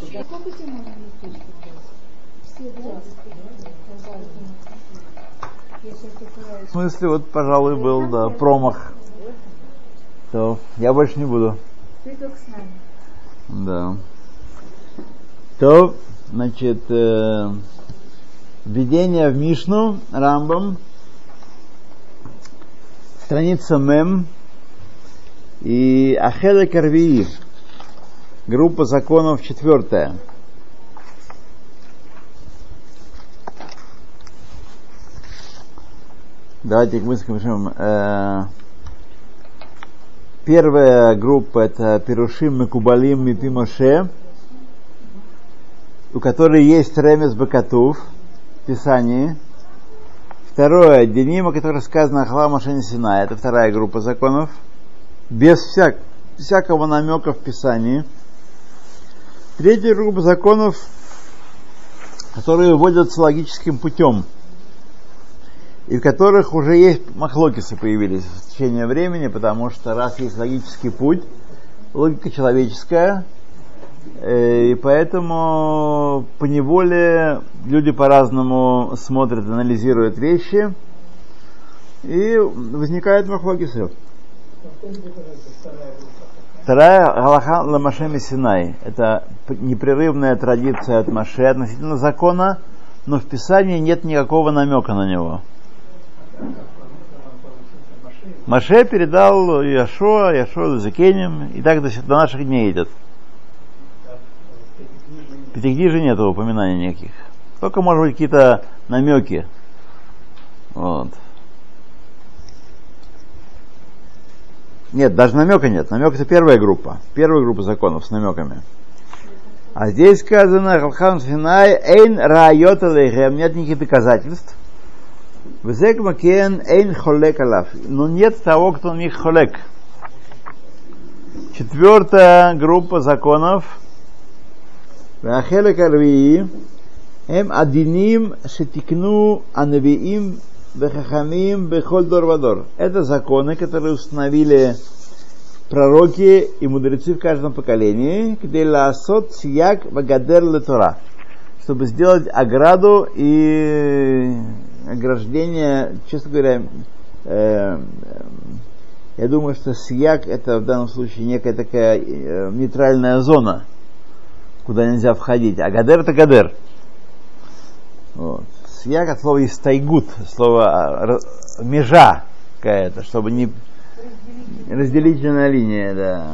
Можно? Все В смысле, вот, пожалуй, был, да, промах. То я больше не буду. Ты только с нами. Да. То, значит, э, введение в Мишну, Рамбам, страница Мем и Ахеда Карвии, группа законов четвертая. Давайте мы скажем. Э, первая группа это Перушим Мекубалим Мипимоше, у которой есть Ремес Бакатув в Писании. Второе, Денима, который сказано Ахла Машени Сина, это вторая группа законов, без всяк, всякого намека в Писании. Третья группа законов, которые вводятся логическим путем – и в которых уже есть махлокисы появились в течение времени, потому что раз есть логический путь, логика человеческая, э, и поэтому по неволе люди по-разному смотрят, анализируют вещи, и возникают махлокисы. Вторая Галаха Ламаше Синай. Это непрерывная традиция от Маше относительно закона, но в Писании нет никакого намека на него. Маше передал Яшуа, Яшуа Закенем, и так до, до наших дней идет. В Пятикнижии нет упоминаний никаких. Только, может быть, какие-то намеки. Вот. Нет, даже намека нет. Намек это первая группа. Первая группа законов с намеками. А здесь сказано, Халхан Синай, Эйн Райота нет никаких доказательств, Везек макен эйн холек алаф. Но нет того, кто на них холек. Четвертая группа законов. Вахелек арвии. Эм адиним шетикну анавиим бехахамим бехоль дор вадор. Это законы, которые установили пророки и мудрецы в каждом поколении, где ласот сияк вагадер летора, чтобы сделать ограду и ограждение, честно говоря, э, я думаю, что сияк это в данном случае некая такая э, нейтральная зона, куда нельзя входить. А гадер это гадер. Вот. Сияк от слова истайгут, слово э, межа какая-то, чтобы не разделительная линия, да.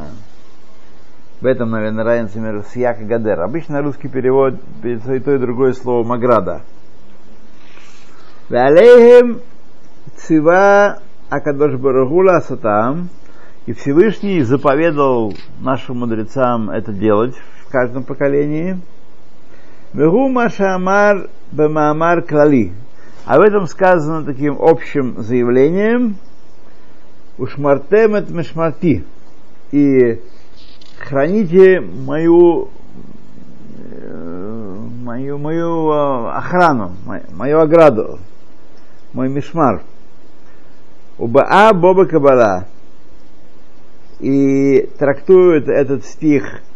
В этом, наверное, разница между сияк и гадер. Обычно русский перевод и то и другое слово маграда. Валейхем цива Акадош Барагула Сатам, и Всевышний заповедал нашим мудрецам это делать в каждом поколении. Вегу Машамар Бамамар Клали. В этом сказано таким общим заявлением Ушмартем это мешмарти. И храните мою мою, мою охрану, мою ограду мой мишмар. Убаа Боба Кабала. И трактует этот стих э,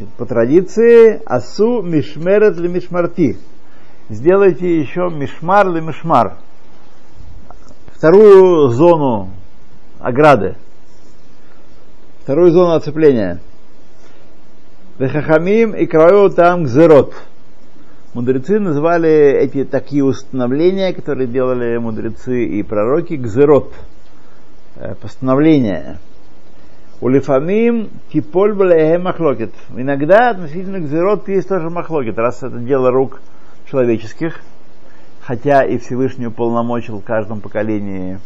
значит, по традиции Асу Мишмерет ли Мишмарти. Сделайте еще Мишмар ли Мишмар. Вторую зону ограды. Вторую зону оцепления. Вехахамим и краю там гзерот. Мудрецы называли эти такие установления, которые делали мудрецы и пророки, гзерот, э, постановления. Улифамим типоль махлокет. Иногда относительно гзерот есть тоже махлокет, раз это дело рук человеческих, хотя и Всевышний уполномочил в каждом поколении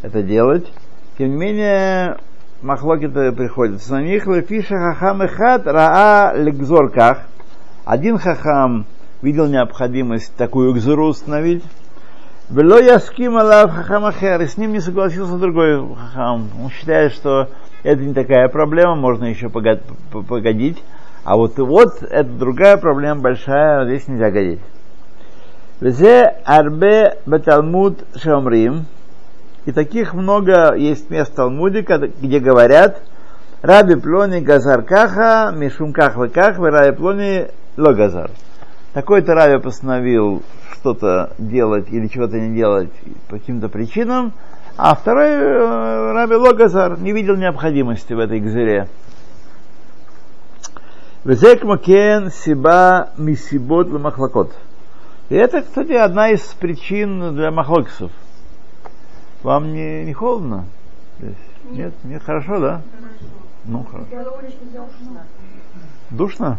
это делать. Тем не менее, махлокеты приходится на них. Лефиша хахам эхат раа легзорках. Один хахам видел необходимость такую экзуру установить. Вело яским алав хахамахер, и с ним не согласился другой хахам. Он считает, что это не такая проблема, можно еще погодить. А вот вот это другая проблема большая, здесь нельзя годить. Везе арбе беталмуд шамрим. И таких много есть мест в Талмуде, где говорят, Раби Плони Газар Каха, Мишум Ках Ках, Раби Плони Ло Газар. Такой-то Раби постановил что-то делать или чего-то не делать по каким-то причинам, а второй э, Раби Логазар не видел необходимости в этой гзере. Везек макен сиба мисибот махлакот. И это, кстати, одна из причин для махлокисов. Вам не, не холодно? Здесь? Нет, нет, хорошо, да? Ну, хорошо. Душно?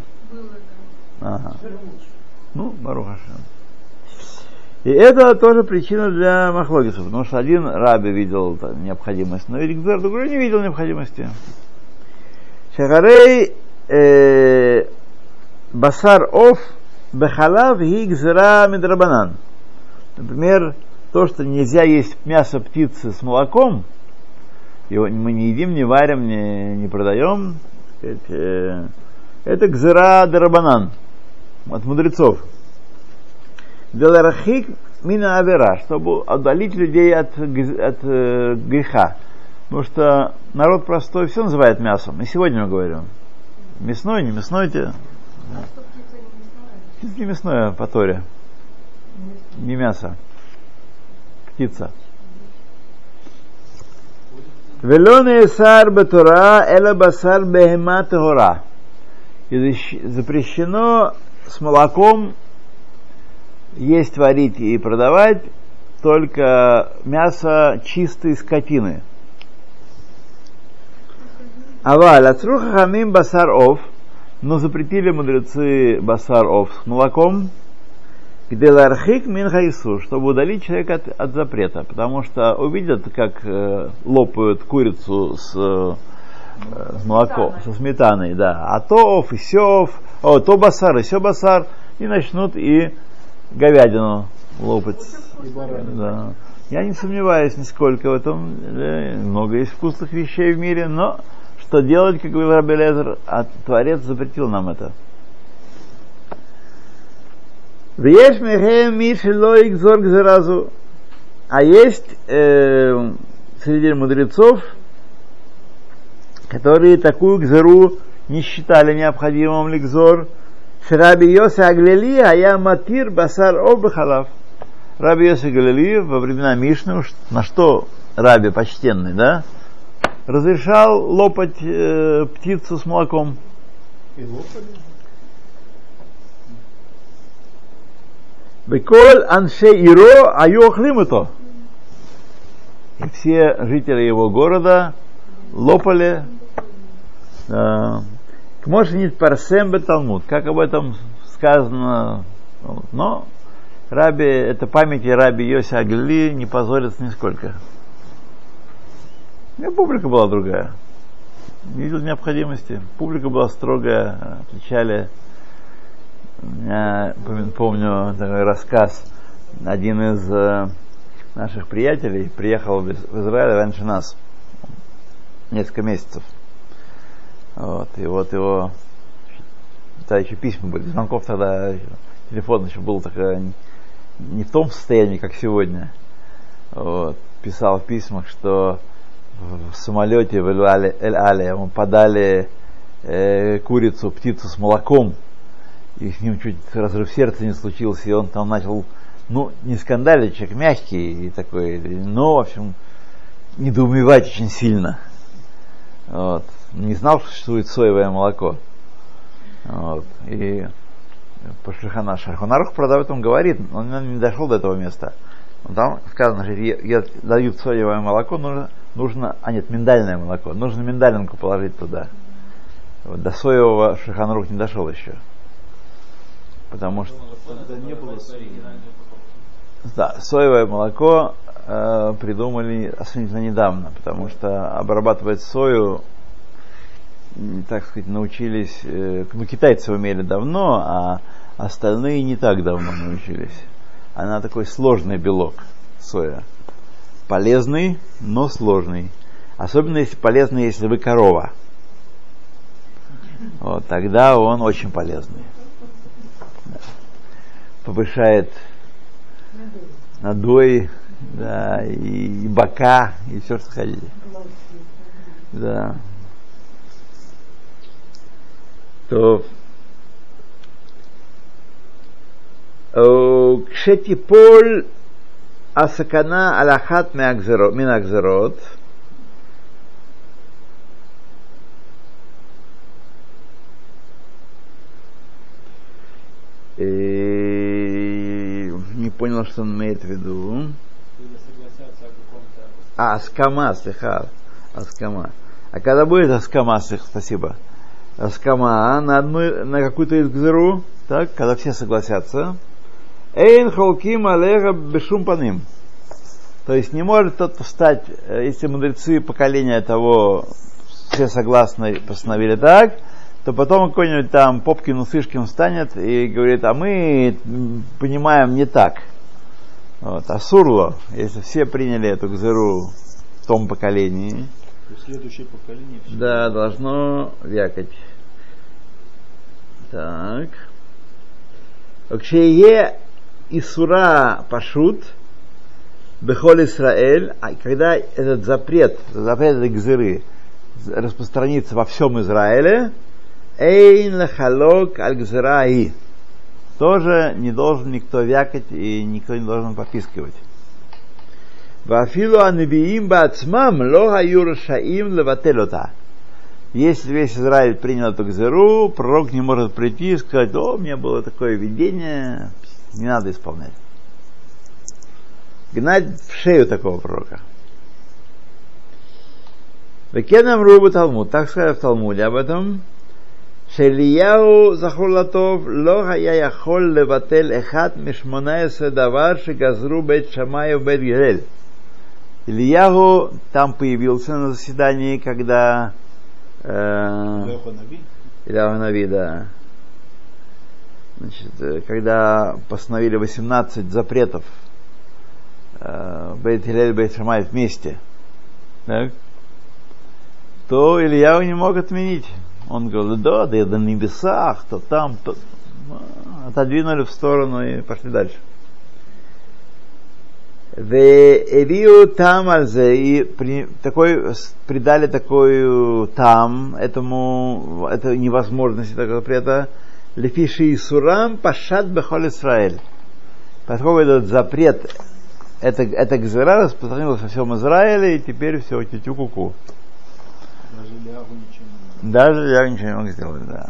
Ага. Ну, Баруха И это тоже причина для махлогисов, потому что один раби видел необходимость, но ведь другой не видел необходимости. Шагарей э, басар оф бехалав и гзера медрабанан. Например, то, что нельзя есть мясо птицы с молоком, его мы не едим, не варим, не, не продаем, сказать, э, это гзера дарабанан от мудрецов. Деларахик мина авера, чтобы отдалить людей от, от э, греха. Потому что народ простой все называет мясом. И сегодня мы говорим. Мясной, не мясной те. Птица не мясное по Торе. Не мясо. Птица. Велоне сар батура эла басар бехема тагора. Запрещено с молоком есть, варить и продавать только мясо чистой скотины. Аваль, ацруха хамим басар ов, но запретили мудрецы басар ов с молоком, где лархик мин хайсу, чтобы удалить человека от, от запрета, потому что увидят, как э, лопают курицу с, э, с молоком, со сметаной, да, а то ов и сев, о, то басар и все басар, и начнут и говядину лопать. Да. Я не сомневаюсь нисколько в этом. Да, много есть вкусных вещей в мире, но что делать, как говорил Раби Лезер, а Творец запретил нам это. Заразу. А есть э, среди мудрецов, которые такую гзеру не считали необходимым ликзор. Раби Йоси Аглели, а я матир басар обхалав. Раби Йоси Аглели во времена Мишны, на что Раби почтенный, да, разрешал лопать э, птицу с молоком. И лопали? Беколь анше иро это. И все жители его города лопали. Э, Кмошенит парсем Талмуд, как об этом сказано. Но Раби, это памяти Раби Йоси Агли не позорится нисколько. И публика была другая. Не видел необходимости. Публика была строгая, отвечали. Я помню такой рассказ. Один из э, наших приятелей приехал в Израиль раньше нас. Несколько месяцев. Вот, и вот его, тогда еще письма были, звонков тогда, телефон еще был такой, не в том состоянии, как сегодня. Вот, писал в письмах, что в самолете в Эль-Але ему подали э, курицу, птицу с молоком, и с ним чуть разрыв сердца не случился, и он там начал, ну, не скандалить, человек мягкий и такой, но, в общем, недоумевать очень сильно. Вот не знал, что существует соевое молоко. Вот. И по Шахана Шаханарух продавец он говорит, он не дошел до этого места. Там сказано, что дают соевое молоко, нужно, нужно, а нет, миндальное молоко, нужно миндалинку положить туда. Вот, до соевого Шаханрух не дошел еще. Потому что... не было Да, соевое молоко э, придумали особенно недавно, потому что обрабатывать сою так сказать, научились, э, ну, китайцы умели давно, а остальные не так давно научились. Она такой сложный белок, соя. Полезный, но сложный. Особенно если полезный, если вы корова. Вот, тогда он очень полезный. Повышает надой, да, и, бока, и все, что хотите. Да. То כשתיפול הסכנה על אחת מהגזרות, מן הגזרות, не понял, что он имеет в виду. А, аскама, слыха, аскама. А когда будет аскама, спасибо. Аскама на, одну, на какую-то из гзеру, так, когда все согласятся. Эйн холким алега бешум паним. То есть не может тот встать, если мудрецы поколения того все согласны постановили так, то потом какой-нибудь там Попкин Усышкин встанет и говорит, а мы понимаем не так. Вот, а сурло, если все приняли эту гзыру в том поколении, следующее поколение все да, должно вякать. Так. Кшее Исура Пашут, Бехол Исраэль, а когда этот запрет, запрет этой гзыры распространится во всем Израиле, Эйн лахалок аль гзыраи. Тоже не должен никто вякать и никто не должен попискивать. Вафилу анбиим бацмам лога юршаим левателота. Если весь Израиль принял эту гзеру, пророк не может прийти и сказать, о, у меня было такое видение, не надо исполнять. Гнать в шею такого пророка. Векенам рубу Талмуд. Так сказали в Талмуде об этом. Шелияу захурлатов лога я яхол леватель эхат мишмонаесе давар шигазру бет шамаю бет гель. Ильягу там появился на заседании, когда... Э, Ильяху Нави, да. Значит, э, когда постановили 18 запретов э, Бейт Хилель и Бейт Шамай вместе, так, то Ильяу не мог отменить. Он говорил, да, да я на небесах, то там, то... Отодвинули в сторону и пошли дальше. Эвиу там и при, такой, придали такой там, этому, это невозможности такого запрета, лефиши и сурам пашат бехол Исраэль. Поскольку этот запрет, это, это гзера распространилось во всем Израиле, и теперь все, тютю-ку-ку. Даже Лиагу ничего даже я ничего не мог сделать, да.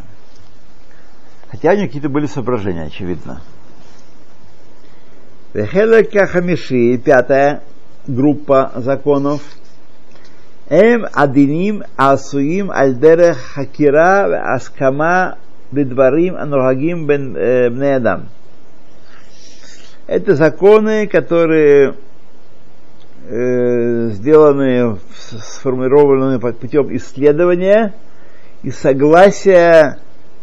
Хотя у них какие-то были соображения, очевидно. Вехелека Хамиши, пятая группа законов. Эм адиним асуим альдерех хакира аскама бедварим анурагим бен э, бнеядам. Это законы, которые э, сделаны, сформированы путем исследования и согласия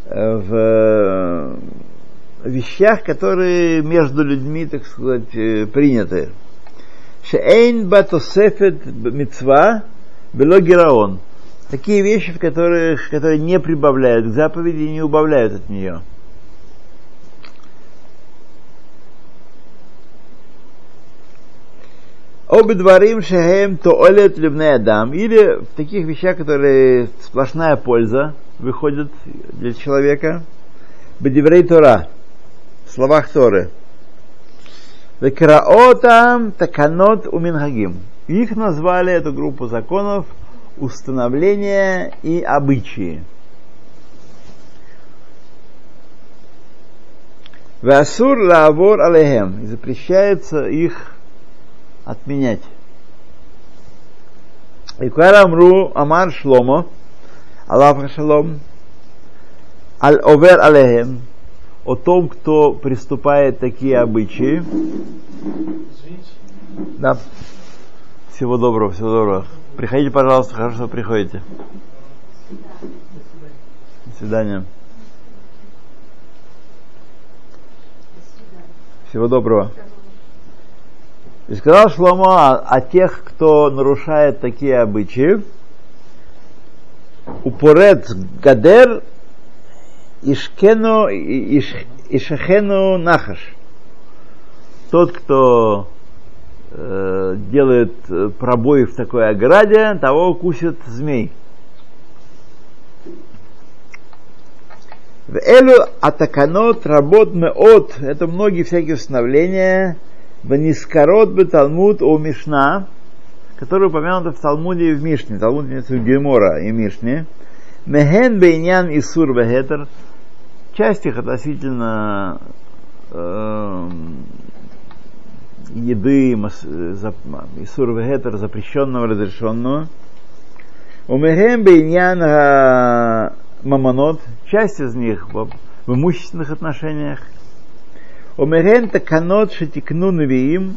э, в э, вещах, которые между людьми, так сказать, э, приняты. Шейн батосефет мецва бело гераон. Такие вещи, в которых, которые не прибавляют к заповеди и не убавляют от нее. Обидварим шехем тоолет любне адам. Или в таких вещах, которые сплошная польза выходит для человека. Бедиврей Тора. Словах Торы. Векраотам таканот уминхагим. Их назвали, эту группу законов, установления и обычаи. Васур лавор алехем. Запрещается их отменять. И Амру Амар Шломо, Аллах Шалом, Аль Овер Алехем, о том, кто приступает такие обычаи. Да. Всего доброго, всего доброго. Приходите, пожалуйста, хорошо, что приходите. До свидания. Всего доброго. И сказал Шломо о, тех, кто нарушает такие обычаи. Упорет гадер ишкену иш, ишахену нахаш. Тот, кто э, делает пробой в такой ограде, того укусит змей. В Элю атаканот работ от это многие всякие установления, в Нискорот бы Талмуд о Мишна, которые упомянуты в Талмуде и в Мишне, Талмуд имеется в Гемора и Мишне, Мехен бейнян сур вегетер, часть их относительно э, еды, Исур Вегетер, запрещенного, разрешенного. Умехем бейнян мамонот, часть из них в, в имущественных отношениях. Умехем таканот шатикну навиим,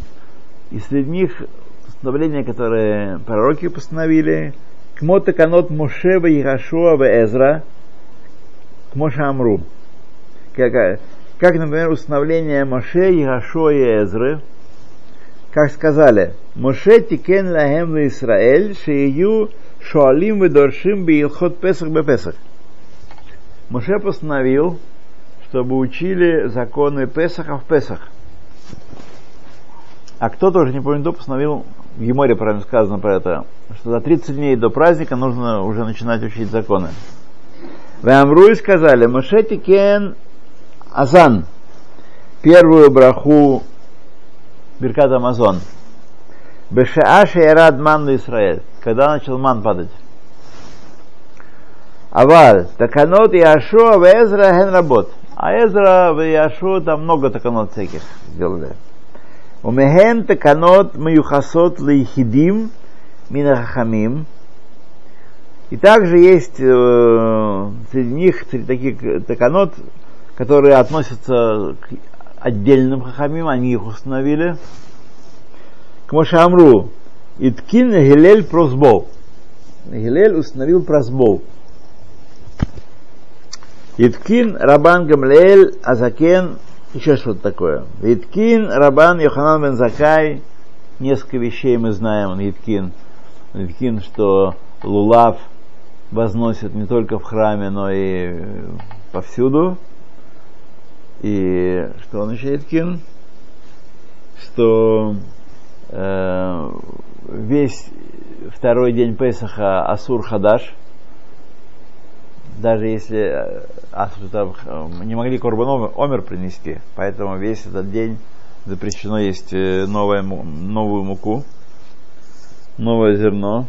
и среди них установления, которые пророки постановили, Кмо таканот Мошева Яшуа Эзра, Кмоша Амру. Как, как, например, установление Моше, Яшуа и Эзры, как сказали, Моше тикен лахем Израиль, шею шуалим ведоршим биилхот песах бепесах. Моше постановил, чтобы учили законы Песаха в Песах. А кто тоже не помню, кто постановил, в Еморе правильно сказано про это, что за 30 дней до праздника нужно уже начинать учить законы. В Амруи сказали, Моше тикен азан, первую браху Беркат Амазон. Бешааши Эрад Ман Израиль. Когда начал ман падать. Аваль, таканот Яшуа в Эзра ген работ. А Эзра в Яшуа там много таканот всяких сделали. У Умехен таканот маюхасот лейхидим минахахамим. И также есть э, среди них среди таких таканот, которые относятся к отдельным хахамим, они их установили. К Мошамру, Иткин Гилель просбол. Гилель установил просбол. Иткин Рабан Гамлеэль Азакен, еще что-то такое. Иткин Рабан Йоханан Бен Закай, несколько вещей мы знаем, Иткин. Иткин, что Лулав возносит не только в храме, но и повсюду. И что он еще Иткин? Что э, весь второй день Песаха Асур Хадаш, даже если э, Асур, э, не могли Корбан Омер принести, поэтому весь этот день запрещено есть э, новое, новую муку, новое зерно.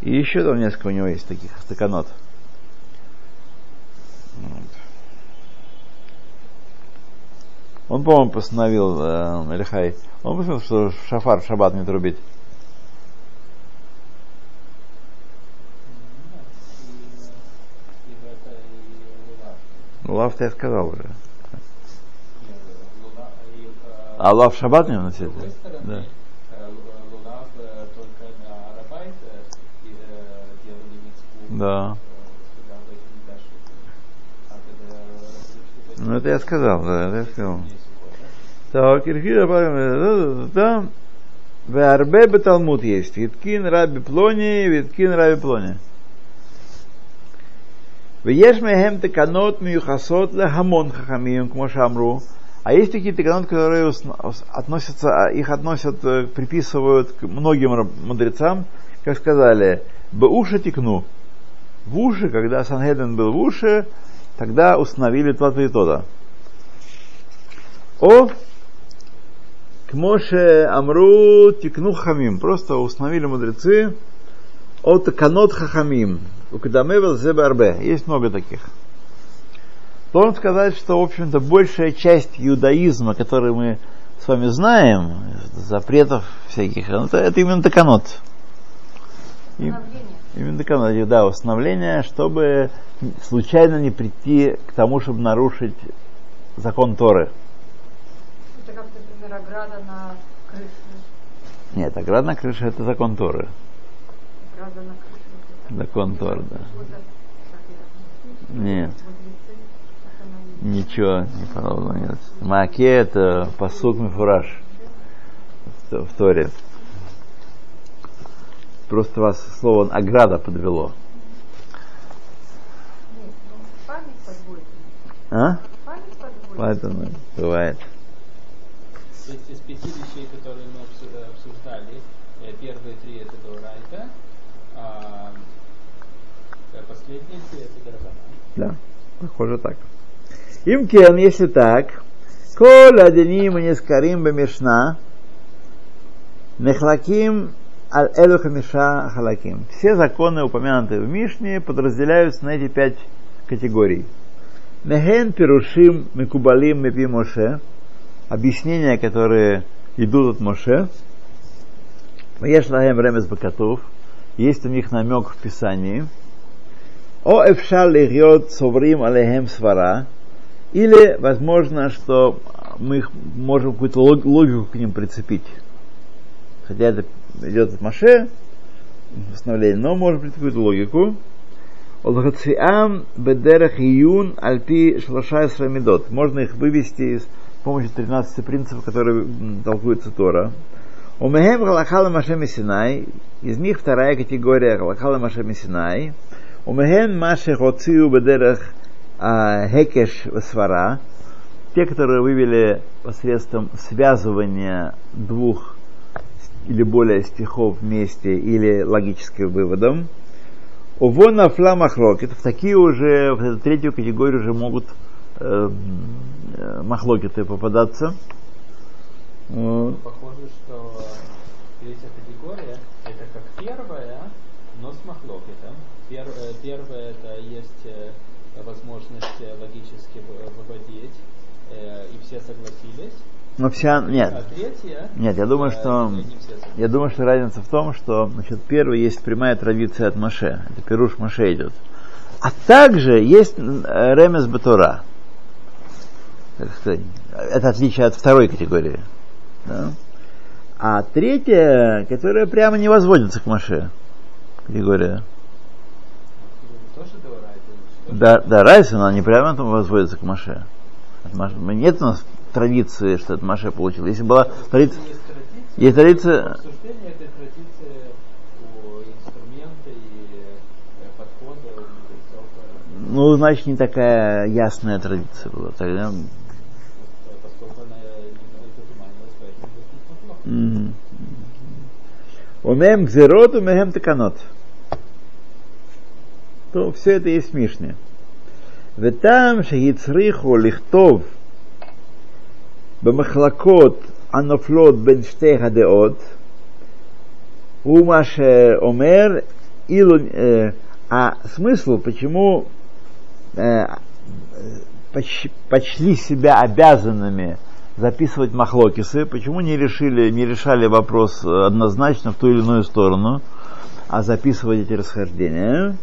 И еще там несколько у него есть таких стаканот. Вот. Он, по-моему, постановил, э, Элихай, он постановил, что шафар в шаббат не трубить. Лав я сказал уже. А лав шаббат не носит? Да. Да. Ну, это я сказал, да, это я сказал. Так, Ирхида да, в Арбе Талмуд есть. Виткин Раби Плони, Виткин Раби Плони. Мехем теканот миюхасот хамон хахамием, к Мошамру. А есть такие теканот, которые относятся, их относят, приписывают к многим мудрецам, как сказали, уши текну. В уши, когда Санхеден был в уши, тогда установили и то-то. О к Моше Амру Тикну Хамим. Просто установили мудрецы от Канот Хахамим. У Кадамевел Зебарбе. Есть много таких. Должен сказать, что, в общем-то, большая часть иудаизма, который мы с вами знаем, запретов всяких, это, это именно Таканот. Именно Таканот, да, установление, чтобы случайно не прийти к тому, чтобы нарушить закон Торы. Это как, например, ограда на крыше. Нет, ограда на крыше это закон Торы. Ограда на крыше. Закон Торы, да. Нет. Ничего не подобного нет. Маке это посук мифураж в Торе. Просто вас слово ограда подвело. А? Поэтому бывает. Из пяти вещей, которые мы обсуждали, э, первые три это Дорайта, а последние три это Дарабана. Да. Похоже так. Им кен, если так, кол аденим и нескарим бемешна, нехлаким аль элу хамиша халаким. Все законы, упомянутые в Мишне, подразделяются на эти пять категорий. Мехен пирушим мекубалим мепи Моше. Объяснения, которые идут от Моше. Есть лахем ремес бакатов. Есть у них намек в Писании. О эфшал лихьот соврим алехем свара. Или, возможно, что мы их можем какую-то логику к ним прицепить. Хотя это идет Маше, восстановление, но может быть какую-то логику. Олгациам бедерах июн альпи шлаша медот. Можно их вывести с помощью 13 принципов, которые толкуются Тора. У Мехем Галахала Машем Синай, из них вторая категория Галахала Машем Синай. У Мехем Маше Хоцию Бедерах Хекеш Свара, те, которые вывели посредством связывания двух или более стихов вместе или логическим выводом. Увона фламахлокет, в такие уже, в эту третью категорию уже могут э, э, махлокеты попадаться. Похоже, что третья категория это как первая, но с махлокетом. Пер, э, первая это есть э, возможность логически выводить, и все согласились. Но вся нет. А третья, нет, я думаю, что я думаю, что разница в том, что значит, первый есть прямая традиция от Маше. Это Перуш Маше идет. А также есть э, Ремес Батура. Это отличие от второй категории. Да? А третья, которая прямо не возводится к Маше. Категория. Да, да, Райс, она не прямо там возводится к Маше. Нет у нас традиции, что это Маше получил. Если была традиция... Есть традиция... Ну, значит, не такая ясная традиция была. Тогда... Умеем гзерот, умеем теканот. То все это есть Мишне. Ветам шагицриху лихтов במחלקות הנופלות בין שתי הדעות, הוא מה שאומר, אילו, а смысл, почему э, почли себя обязанными записывать махлокисы, почему не решили, не решали вопрос однозначно в ту или иную сторону, а записывать эти расхождения.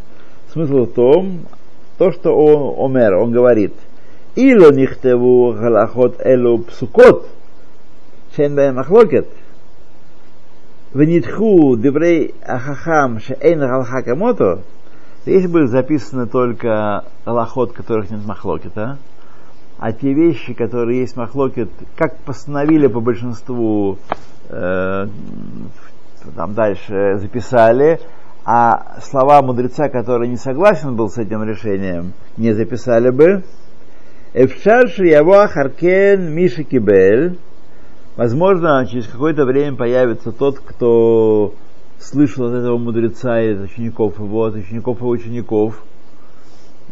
Смысл в том, то, что он, Омер, он говорит, Ило нихтеву галахот элу псукот, шен бэм махлокет, ונדחו דברי החכם שאין галаха камото, если бы записаны только галахот, которых нет махлокета, а те вещи, которые есть махлокет, как постановили по большинству, э, там дальше записали, а слова мудреца, который не согласен был с этим решением, не записали бы. Эфшар Шриявуа Харкен Миши Кибель. Возможно, через какое-то время появится тот, кто слышал от этого мудреца и от учеников его, от учеников его учеников,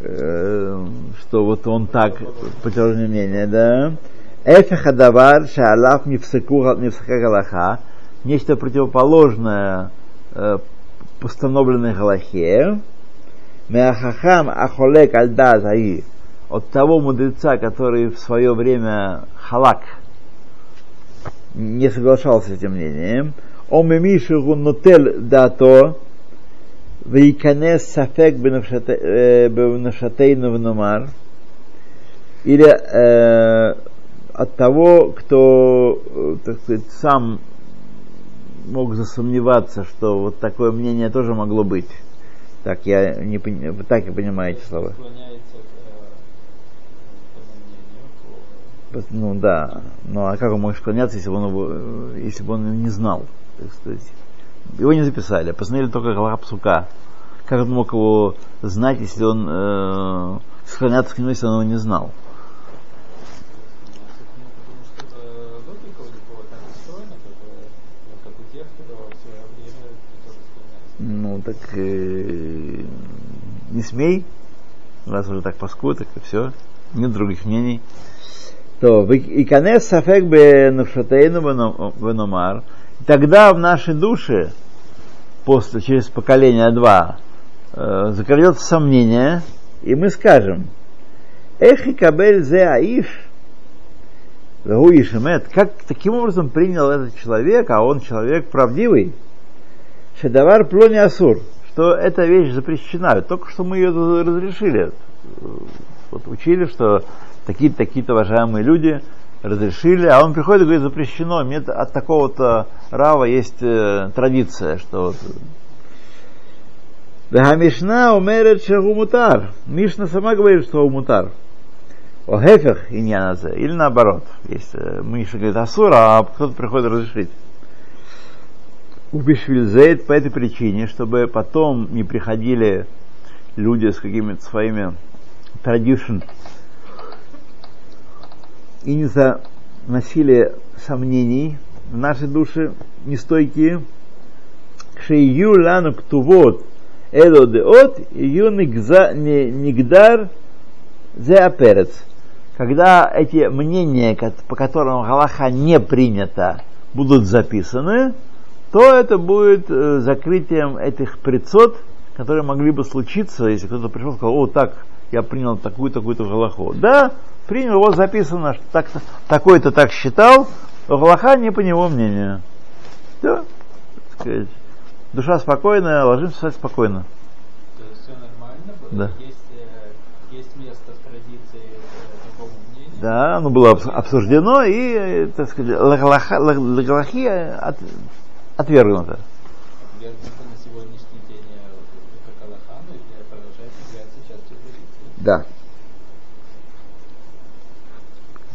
э, что вот он так, противоположное мнение, да. Эфехадавар шаалав мифсаку галаха, нечто противоположное э, постановленной Галахе, Меахахам Ахолек Альда Заи, от того мудреца, который в свое время халак не соглашался с этим мнением, Омемишигу нотель дато, Вейканес сафек бенашатейну внумар, или э, от того, кто, так сказать, сам мог засомневаться, что вот такое мнение тоже могло быть. Так я не так и понимаете слова. Ну да. Ну а как он мог склоняться, если бы он, если бы он не знал? Так сказать. Его не записали, а посмотрели только глава псука. Как он мог его знать, если он э, склоняться к нему, если он его не знал? Ну, так э, не смей. раз уже так паскуют, так и все, нет других мнений. То, и конец сафек бе навшатейну веномар, тогда в нашей душе, после, через поколение два, э, закрадется сомнение, и мы скажем, Эх и кабель зе аиш, как таким образом принял этот человек, а он человек правдивый, шедавар плони асур, что эта вещь запрещена. Только что мы ее разрешили. Вот учили, что такие-то, такие-то уважаемые люди разрешили, а он приходит и говорит, запрещено. Мне от такого-то рава есть э, традиция, что вот Мишна умерет мутар. Мишна сама говорит, что умутар. О хефех иньяназе. Или наоборот. Есть, э, Миша говорит асура, а кто-то приходит разрешить. Убишвильзейт по этой причине, чтобы потом не приходили люди с какими-то своими традишн и не заносили сомнений в наши души нестойкие. Шею лану ктувот эдо деот ю нигдар зе аперец. Когда эти мнения, по которым Галаха не принято, будут записаны, то это будет э, закрытием этих предсот, которые могли бы случиться, если кто-то пришел и сказал, о, так, я принял такую-такую-то галаху. Да, принял, вот записано, что так, такой-то так считал, галаха не по него мнению. Да, так сказать, душа спокойная, ложимся спать спокойно. То есть все нормально было? Да. Есть, э, есть место в традиции э, такому мнению? Да, оно было обсуждено и, э, так сказать, лагалахи от, отвергнуто. Вернуто на сегодняшний день как Аллаха, но продолжает являться частью традиции. Да.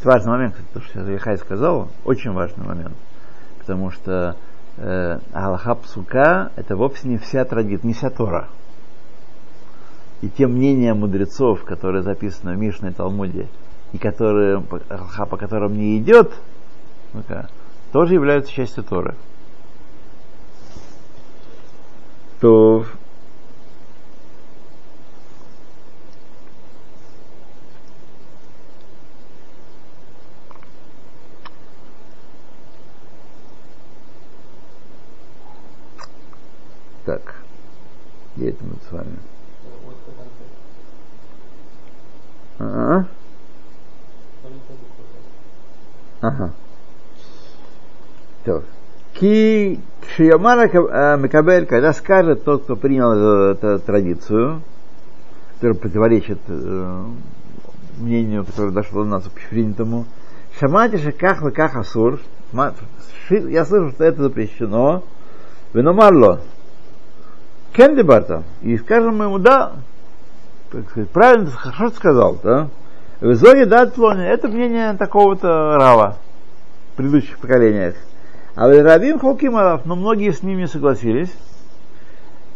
Это важный момент, то, что сейчас Яхай сказал, очень важный момент. Потому что э, Аллаха Псука это вовсе не вся традиция, не вся Тора. И те мнения мудрецов, которые записаны в Мишне и Талмуде, и которые, Аллаха, по которым не идет, тоже являются частью Торы. То Так, где это мы с вами? Вот в конце. Ага. Ага. То. Ки Шиямара Микабель, когда скажет тот, кто принял эту традицию, которая противоречит э, мнению, которое дошло до нас общепринятому, Шамати Шаках Лаках Асур, я слышу, что это запрещено, Веномарло, Кенди Барта, и скажем ему, да, правильно, хорошо сказал, да, в итоге дат это мнение такого-то рава в предыдущих поколениях. А Рабим Хокималов, но многие с ними согласились.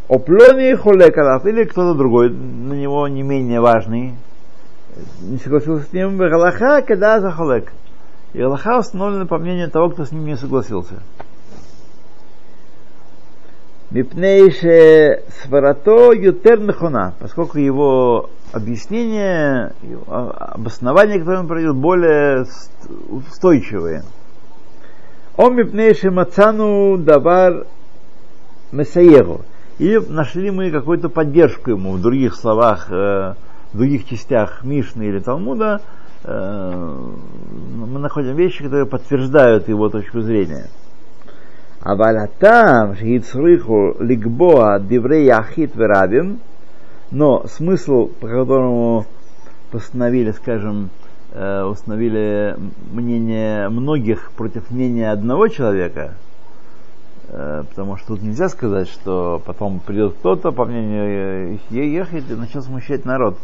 О плоне Холекалав, или кто-то другой, на него не менее важный, не согласился с ним, Галаха когда за Холек. И Галаха установлена по мнению того, кто с ним не согласился. Мипнейше сварато ютер нахона, поскольку его объяснение, обоснование, которое он проводил, более устойчивые. Он мипнейше мацану давар месаеву. И нашли мы какую-то поддержку ему в других словах, э, в других частях Мишны или Талмуда. Э, мы находим вещи, которые подтверждают его точку зрения. אבל הטעם שהצריכו לקבוע דברי יחיד ורבים, но смысл, по которому постановили, скажем, Э, установили мнение многих против мнения одного человека, э, потому что тут нельзя сказать, что потом придет кто-то, по мнению ехать и начал смущать народ.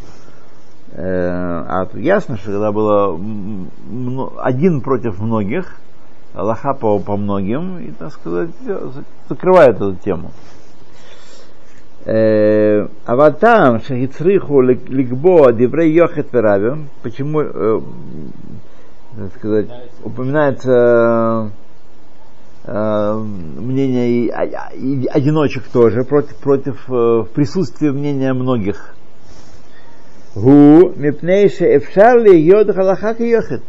Э, а ясно, что когда было один против многих, Аллаха по, по многим, и, так сказать, закрывает эту тему. Э, а вот там Шахицриху ликбо Деврей Йохет Перавим, почему, э, сказать, упоминается э, э, мнение и, а, а, и одиночек тоже против, против э, присутствия мнения многих. Гу мипнейше эфшарли йод халаха йохет.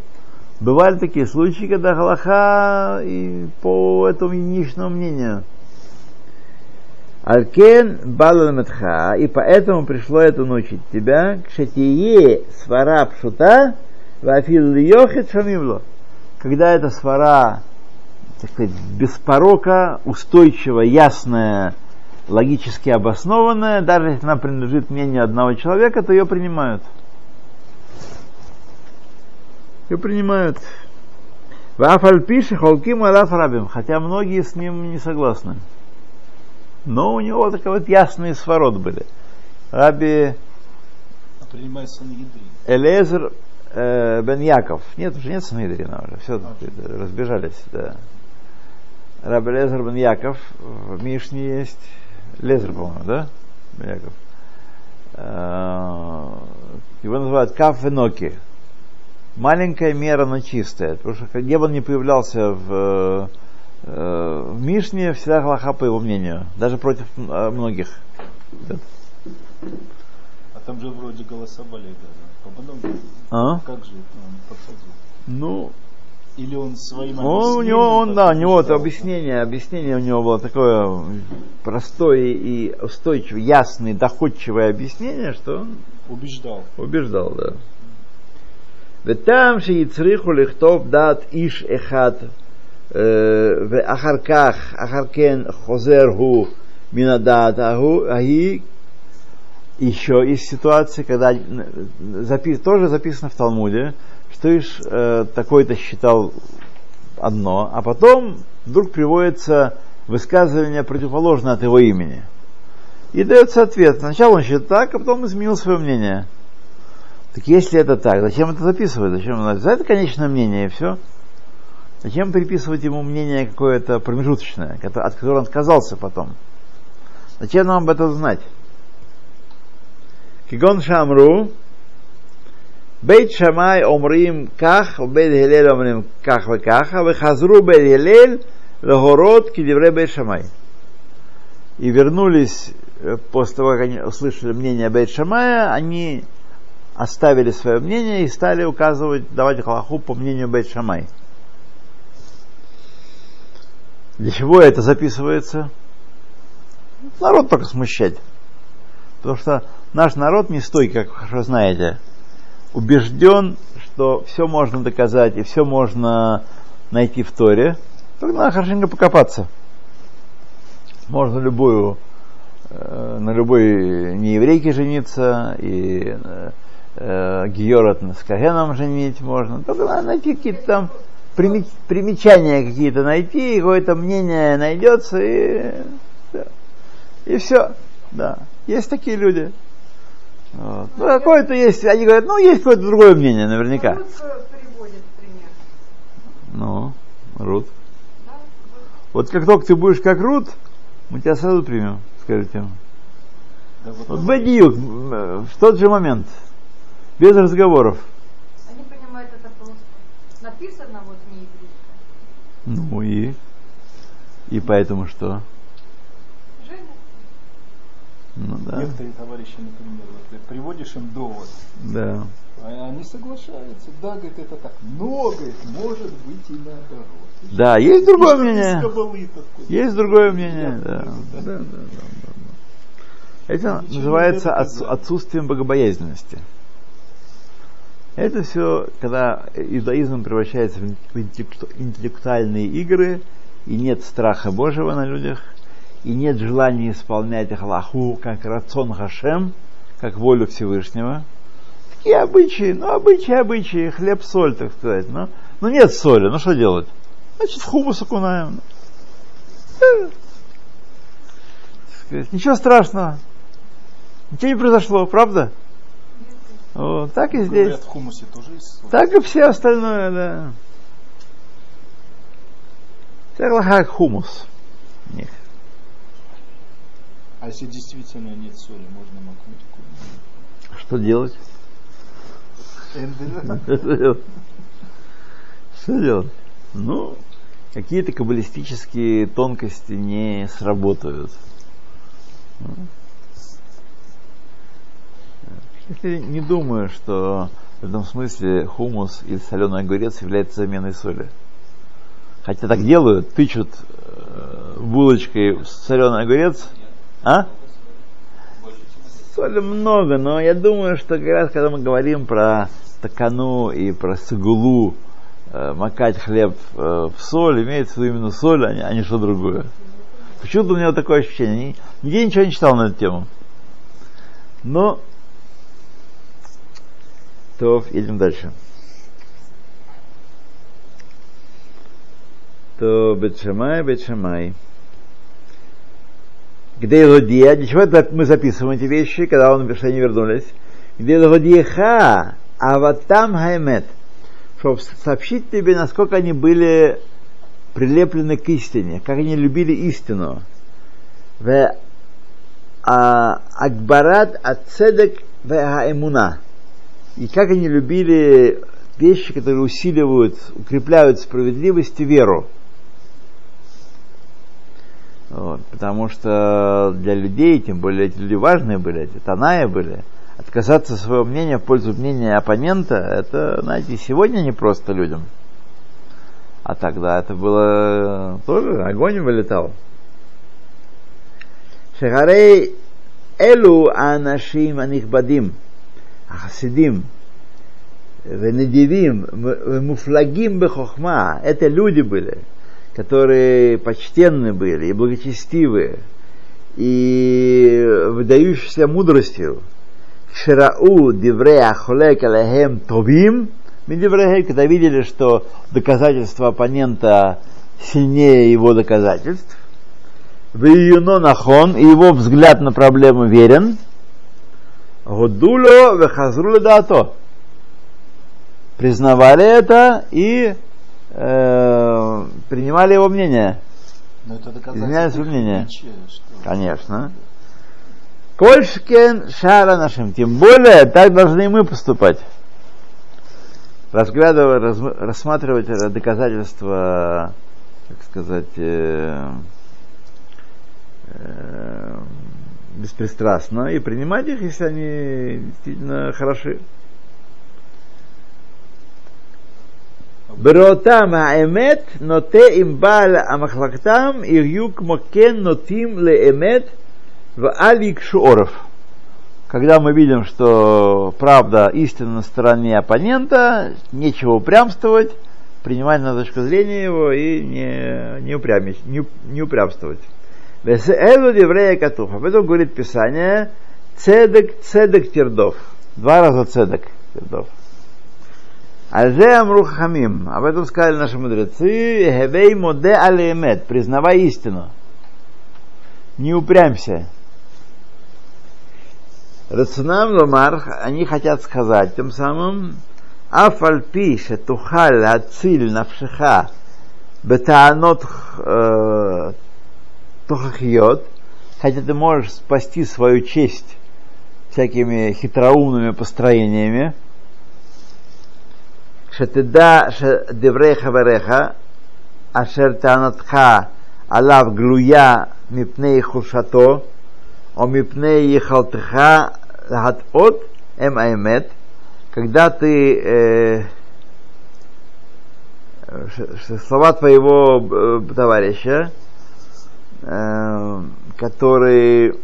Бывали такие случаи, когда халаха и по этому единичному мнению – Алкен баламетха, и поэтому пришло это научить тебя, к шатие свара пшута, вафил йохет шамивло. Когда эта свара, так сказать, без порока, устойчивая, ясная, логически обоснованная, даже если она принадлежит мнению одного человека, то ее принимают. Ее принимают. Вафальпиши холким алаф рабим, хотя многие с ним не согласны. Но у него такие вот ясные сворот были. Раби А. Элезер э, бен Яков. Нет, уже нет Санедрина уже. Все разбежались, да. Раби Лезер бен Яков в Мишне есть. Лезер, по-моему, да? Бен Яков. Э, Его называют Каф Ноки. Маленькая мера, но чистая. Потому что где бы он не появлялся в, Э, в Мишне всегда Галаха, по его мнению, даже против э, многих. А там же вроде голосовали даже. А потом, а? Как же это он подсадил? Ну, или он своим он, у него, он, да, у него это объяснение, объяснение у него было такое простое и устойчивое, ясное, доходчивое объяснение, что он убеждал. Убеждал, да. Ведь там же и цриху лихтов дат иш эхат ואחר כך, אחר כן חוזר הוא מן הדעת ההוא- ההיא еще есть ситуации, когда запи- тоже записано в Талмуде, что ишь э, такой-то считал одно, а потом вдруг приводится высказывание противоположное от его имени. И дается ответ. Сначала он считал так, а потом изменил свое мнение. Так если это так, зачем это записывать? Зачем за это конечное мнение и все? Зачем приписывать ему мнение какое-то промежуточное, от которого он отказался потом? Зачем нам об этом знать? Кигон Шамру, Бейт Шамай Омрим Ках, Бейт Хилель Омрим Ках Векаха, Вехазру Бейт Хилель, Логород Кидевре Бейт Шамай. И вернулись э, после того, как они услышали мнение Бейт Шамая, они оставили свое мнение и стали указывать, давать халаху по мнению Бейт Шамай. Для чего это записывается? Народ только смущать. Потому что наш народ не стойкий, как вы хорошо знаете. Убежден, что все можно доказать и все можно найти в Торе. Только надо хорошенько покопаться. Можно любую, э, на любой нееврейке жениться, и э, э, Георат с Кагеном женить можно. Только надо найти какие-то там прими- примечания какие-то найти, какое-то мнение найдется, и, всё. и все. Да. Есть такие люди. Вот. Ну, какое-то есть, они говорят, ну, есть какое-то другое мнение, наверняка. Рут приводит пример. Ну, Рут. Да? Вот как только ты будешь как Рут, мы тебя сразу примем, скажите ему. Да, вот Бадиюк, в тот же момент, без разговоров. Они понимают это просто. Написано вот не еврейское. Ну и, и поэтому что? Женя. Ну да, Некоторые товарищи, например, вот ты приводишь им довод, да. а они соглашаются. Да, говорит, это так. Но, говорит, может быть и наоборот. Да, есть другое мнение. Есть другое мнение, да. Да, да. да, да, да. Это Ничего называется отсутствием богобоязненности. Это все, когда иудаизм превращается в интеллекту- интеллектуальные игры, и нет страха Божьего на людях, и нет желания исполнять Аллаху как рацион Хашем, как волю Всевышнего. Такие обычаи, ну обычаи, обычаи, хлеб, соль, так сказать. Ну, ну нет соли, ну что делать? Значит, в хумус окунаем. Э, Ничего страшного. Ничего не произошло, правда? Вот, так и здесь. Говорят, в хумусе тоже есть. Так и все остальное, да. Как хумус. них. А если действительно нет соли, можно макнуть куда Что делать? Что делать? Что делать? Ну, какие-то каббалистические тонкости не сработают. Если не думаю, что в этом смысле хумус или соленый огурец является заменой соли. Хотя так делают, тычут э, булочкой соленый огурец. А? Соли много, но я думаю, что как раз когда мы говорим про такану и про сагулу, э, макать хлеб э, в соль, имеется в виду именно соль, а не, а не что другое. Почему-то у меня такое ощущение. Нигде ничего не читал на эту тему. Но то едем дальше. То Бетшамай, Бетшамай. Где Лодия, для чего это мы записываем эти вещи, когда он в не вернулись? Где Лодиха, а вот там Хаймет, чтобы сообщить тебе, насколько они были прилеплены к истине, как они любили истину. В а, Акбарат Ацедек Вегаэмуна. И как они любили вещи, которые усиливают, укрепляют справедливость и веру. Вот, потому что для людей, тем более эти люди важные были, эти таная были, отказаться от своего мнения в пользу мнения оппонента, это, знаете, сегодня не просто людям. А тогда это было тоже, огонь вылетал. Шахарей элу анашим анихбадим, ахасидим, венедивим, муфлагим бехохма, это люди были, которые почтенны были и благочестивые, и выдающиеся мудростью. Ширау дивре ахолек алехем тобим, когда видели, что доказательства оппонента сильнее его доказательств, в нахон, и его взгляд на проблему верен, Годуло вехазру дато. Признавали это и э, принимали его мнение. Но это Изменяли свое мнение. что- Конечно. Кольшкен шара нашим. Тем более, так должны и мы поступать. Разглядывая, разм- рассматривать доказательства, как сказать, э, беспристрастно и принимать их, если они действительно хороши. Беротам аэмет, но те им бал амахлактам, и юк мокен нотим ле эмет в алик шуоров. Когда мы видим, что правда истина на стороне оппонента, нечего упрямствовать, принимать на точку зрения его и не, не, упрямить, не, не упрямствовать. Весеэлу еврея катух. Об этом говорит Писание цедек, цедек тердов. Два раза цедек тердов. Альзе амру хамим. Об этом сказали наши мудрецы. Хевей моде алиемет. Признавай истину. Не упрямься. Рацунам ломар, они хотят сказать тем самым, афальпи шетухаль ациль навшиха бетаанот тухахиот, хотя ты можешь спасти свою честь всякими хитроумными построениями, Шатеда Девреха Вереха, Ашер Танатха, Алав Глуя, Мипней Хушато, О Мипней Ехалтха, Гат От, Эм когда ты э, слова твоего э, товарища, э, который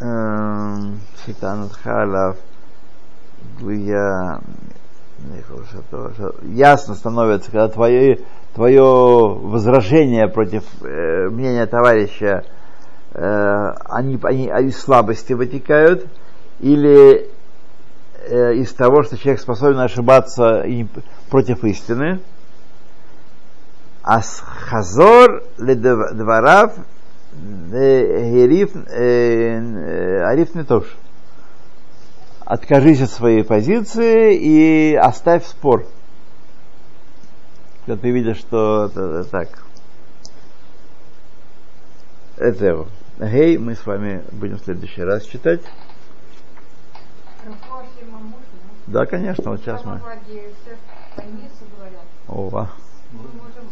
э, Шитанат Халав, я ясно становится, когда твое, твое возражение против э, мнения товарища, э, они, они из слабости вытекают, или э, из того, что человек способен ошибаться и против истины. Ас хазор ледварав ариф не тоже откажись от своей позиции и оставь спор. Когда ты видишь, что это так. Это его. Гей, мы с вами будем в следующий раз читать. Да, конечно, вот сейчас мы. Ова. Мы можем